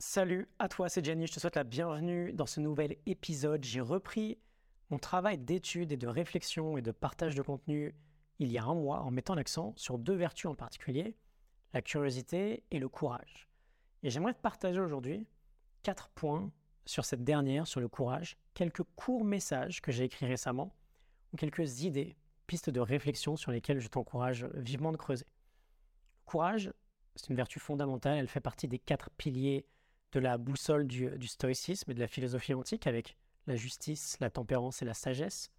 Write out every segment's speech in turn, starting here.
Salut à toi, c'est Jenny, je te souhaite la bienvenue dans ce nouvel épisode. J'ai repris mon travail d'étude et de réflexion et de partage de contenu il y a un mois en mettant l'accent sur deux vertus en particulier, la curiosité et le courage. Et j'aimerais te partager aujourd'hui quatre points sur cette dernière, sur le courage, quelques courts messages que j'ai écrits récemment ou quelques idées, pistes de réflexion sur lesquelles je t'encourage vivement de creuser. Courage, c'est une vertu fondamentale, elle fait partie des quatre piliers de la boussole du, stoïcisme et de la philosophie antique avec la justice, la tempérance et la sagesse.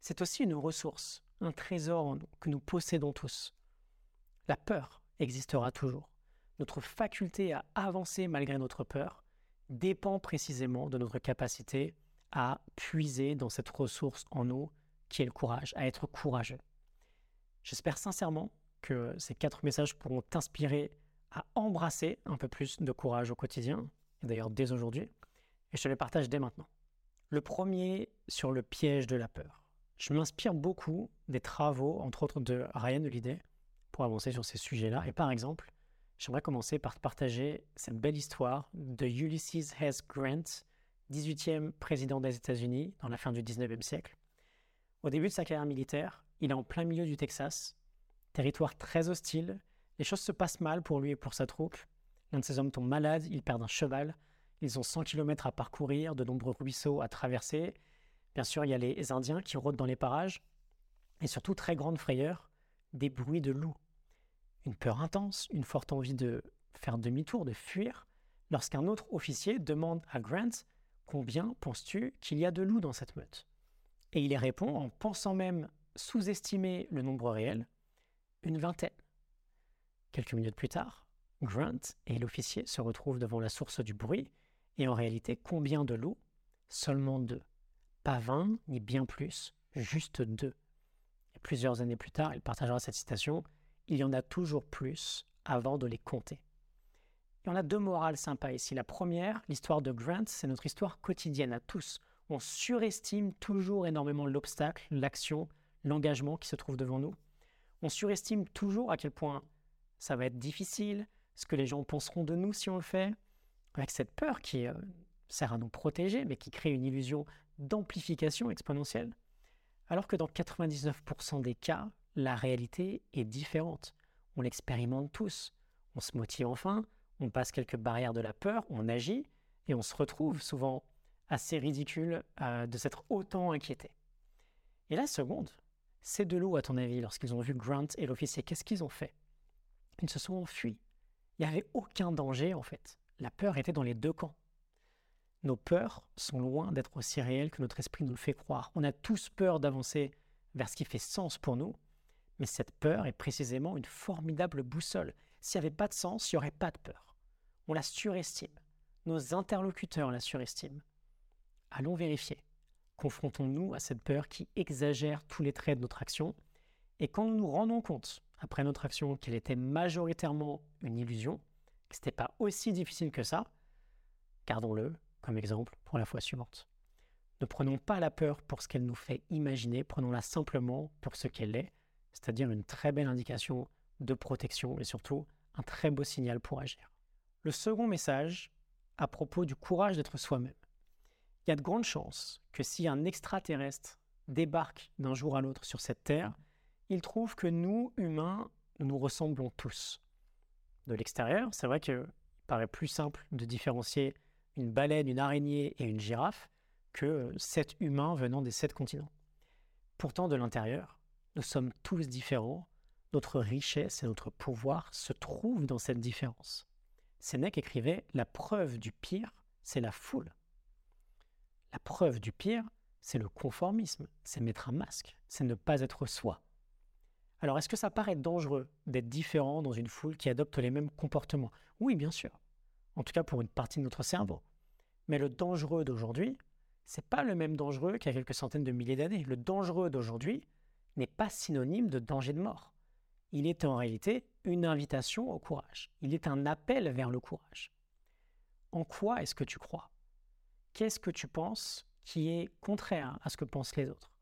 C'est aussi une ressource, un trésor que nous possédons tous. La peur existera toujours. Notre faculté à avancer malgré notre peur dépend précisément de notre capacité à puiser dans cette ressource en nous qui est le courage, à être courageux. J'espère sincèrement que ces quatre messages pourront t'inspirer à embrasser un peu plus de courage au quotidien, d'ailleurs dès aujourd'hui, et je te les partage dès maintenant. Le premier sur le piège de la peur. Je m'inspire beaucoup des travaux, entre autres de Ryan Holiday, pour avancer sur ces sujets-là. Et par exemple, j'aimerais commencer par partager cette belle histoire de Ulysses S. Grant, 18e président des États-Unis dans la fin du 19e siècle. Au début de sa carrière militaire, il est en plein milieu du Texas, territoire très hostile, les choses se passent mal pour lui et pour sa troupe. L'un de ses hommes tombe malade, ils perdent un cheval, ils ont 100 km à parcourir, de nombreux ruisseaux à traverser. Bien sûr, il y a les Indiens qui rôdent dans les parages. Et surtout, très grande frayeur, des bruits de loups. Une peur intense, une forte envie de faire demi-tour, de fuir, lorsqu'un autre officier demande à Grant Combien penses-tu qu'il y a de loups dans cette meute? Et il y répond en pensant même sous-estimer le nombre réel Une vingtaine. Quelques minutes plus tard, Grant et l'officier se retrouvent devant la source du bruit, et en réalité, combien de loups? Seulement deux. Pas vingt, ni bien plus, juste deux. Et plusieurs années plus tard, il partagera cette citation Il y en a toujours plus avant de les compter. Il y en a deux morales sympas ici. La première, l'histoire de Grant, c'est notre histoire quotidienne à tous. On surestime toujours énormément l'obstacle, l'action, l'engagement qui se trouve devant nous. On surestime toujours à quel point ça va être difficile, ce que les gens penseront de nous si on le fait, avec cette peur qui euh, sert à nous protéger, mais qui crée une illusion d'amplification exponentielle. Alors que dans 99% des cas, la réalité est différente. On l'expérimente tous. On se motive enfin, on passe quelques barrières de la peur, on agit, et on se retrouve souvent assez ridicule euh, de s'être autant inquiété. Et la seconde, ces deux loups, à ton avis, lorsqu'ils ont vu Grant et l'officier, qu'est-ce qu'ils ont fait? Ils se sont enfuis. Il n'y avait aucun danger en fait. La peur était dans les deux camps. Nos peurs sont loin d'être aussi réelles que notre esprit nous le fait croire. On a tous peur d'avancer vers ce qui fait sens pour nous, mais cette peur est précisément une formidable boussole. S'il n'y avait pas de sens, il n'y aurait pas de peur. On la surestime. Nos interlocuteurs la surestiment. Allons vérifier. Confrontons-nous à cette peur qui exagère tous les traits de notre action, et quand nous nous rendons compte après notre action qu'elle était majoritairement une illusion, que ce n'était pas aussi difficile que ça, gardons-le comme exemple pour la fois suivante. Ne prenons pas la peur pour ce qu'elle nous fait imaginer, prenons-la simplement pour ce qu'elle est, c'est-à-dire une très belle indication de protection et surtout un très beau signal pour agir. Le second message, à propos du courage d'être soi-même. Il y a de grandes chances que si un extraterrestre débarque d'un jour à l'autre sur cette Terre, il trouve que nous, humains, nous ressemblons tous. De l'extérieur, c'est vrai qu'il paraît plus simple de différencier une baleine, une araignée et une girafe que sept humains venant des sept continents. Pourtant, de l'intérieur, nous sommes tous différents. Notre richesse et notre pouvoir se trouvent dans cette différence. Sénèque écrivait La preuve du pire, c'est la foule. La preuve du pire, c'est le conformisme, c'est mettre un masque, c'est ne pas être soi. Alors, est-ce que ça paraît dangereux d'être différent dans une foule qui adopte les mêmes comportements? Oui, bien sûr. En tout cas, pour une partie de notre cerveau. Mais le dangereux d'aujourd'hui, c'est pas le même dangereux qu'il y a quelques centaines de milliers d'années. Le dangereux d'aujourd'hui n'est pas synonyme de danger de mort. Il est en réalité une invitation au courage. Il est un appel vers le courage. En quoi est-ce que tu crois? Qu'est-ce que tu penses qui est contraire à ce que pensent les autres?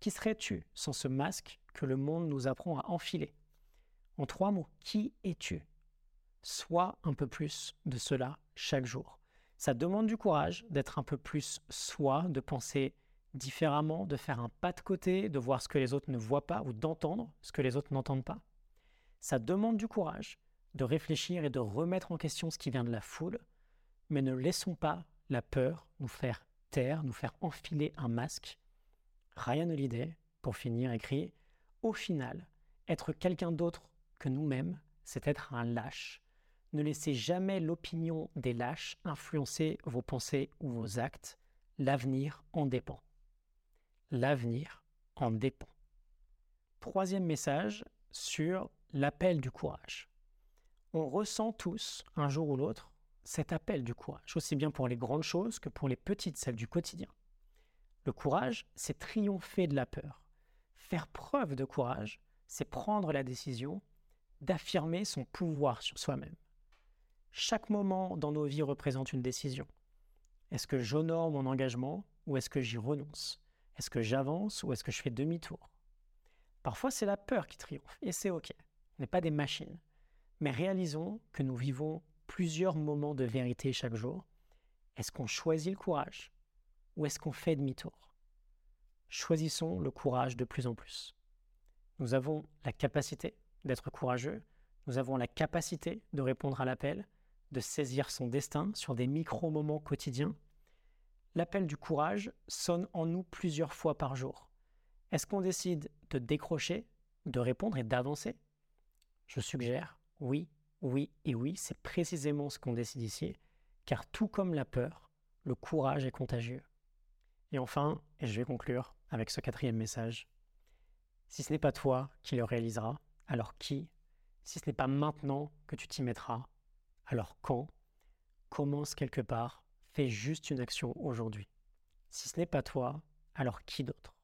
Qui serais-tu sans ce masque que le monde nous apprend à enfiler? En trois mots, qui es-tu? Sois un peu plus de cela chaque jour. Ça demande du courage d'être un peu plus soi, de penser différemment, de faire un pas de côté, de voir ce que les autres ne voient pas ou d'entendre ce que les autres n'entendent pas. Ça demande du courage de réfléchir et de remettre en question ce qui vient de la foule, mais ne laissons pas la peur nous faire taire, nous faire enfiler un masque. Ryan Holiday, pour finir, écrit Au final, être quelqu'un d'autre que nous-mêmes, c'est être un lâche. Ne laissez jamais l'opinion des lâches influencer vos pensées ou vos actes. L'avenir en dépend. L'avenir en dépend. Troisième message sur l'appel du courage. On ressent tous, un jour ou l'autre, cet appel du courage, aussi bien pour les grandes choses que pour les petites, celles du quotidien. Le courage, c'est triompher de la peur. Faire preuve de courage, c'est prendre la décision d'affirmer son pouvoir sur soi-même. Chaque moment dans nos vies représente une décision. Est-ce que j'honore mon engagement ou est-ce que j'y renonce? Est-ce que j'avance ou est-ce que je fais demi-tour? Parfois c'est la peur qui triomphe et c'est ok. On n'est pas des machines. Mais réalisons que nous vivons plusieurs moments de vérité chaque jour. Est-ce qu'on choisit le courage ou est-ce qu'on fait demi-tour? Choisissons le courage de plus en plus. Nous avons la capacité d'être courageux, nous avons la capacité de répondre à l'appel, de saisir son destin sur des micro-moments quotidiens. L'appel du courage sonne en nous plusieurs fois par jour. Est-ce qu'on décide de décrocher, de répondre et d'avancer? Je suggère oui, oui et oui, c'est précisément ce qu'on décide ici, car tout comme la peur, le courage est contagieux. Et enfin, et je vais conclure avec ce quatrième message, si ce n'est pas toi qui le réalisera, alors qui? Si ce n'est pas maintenant que tu t'y mettras, alors quand? Commence quelque part, fais juste une action aujourd'hui. Si ce n'est pas toi, alors qui d'autre?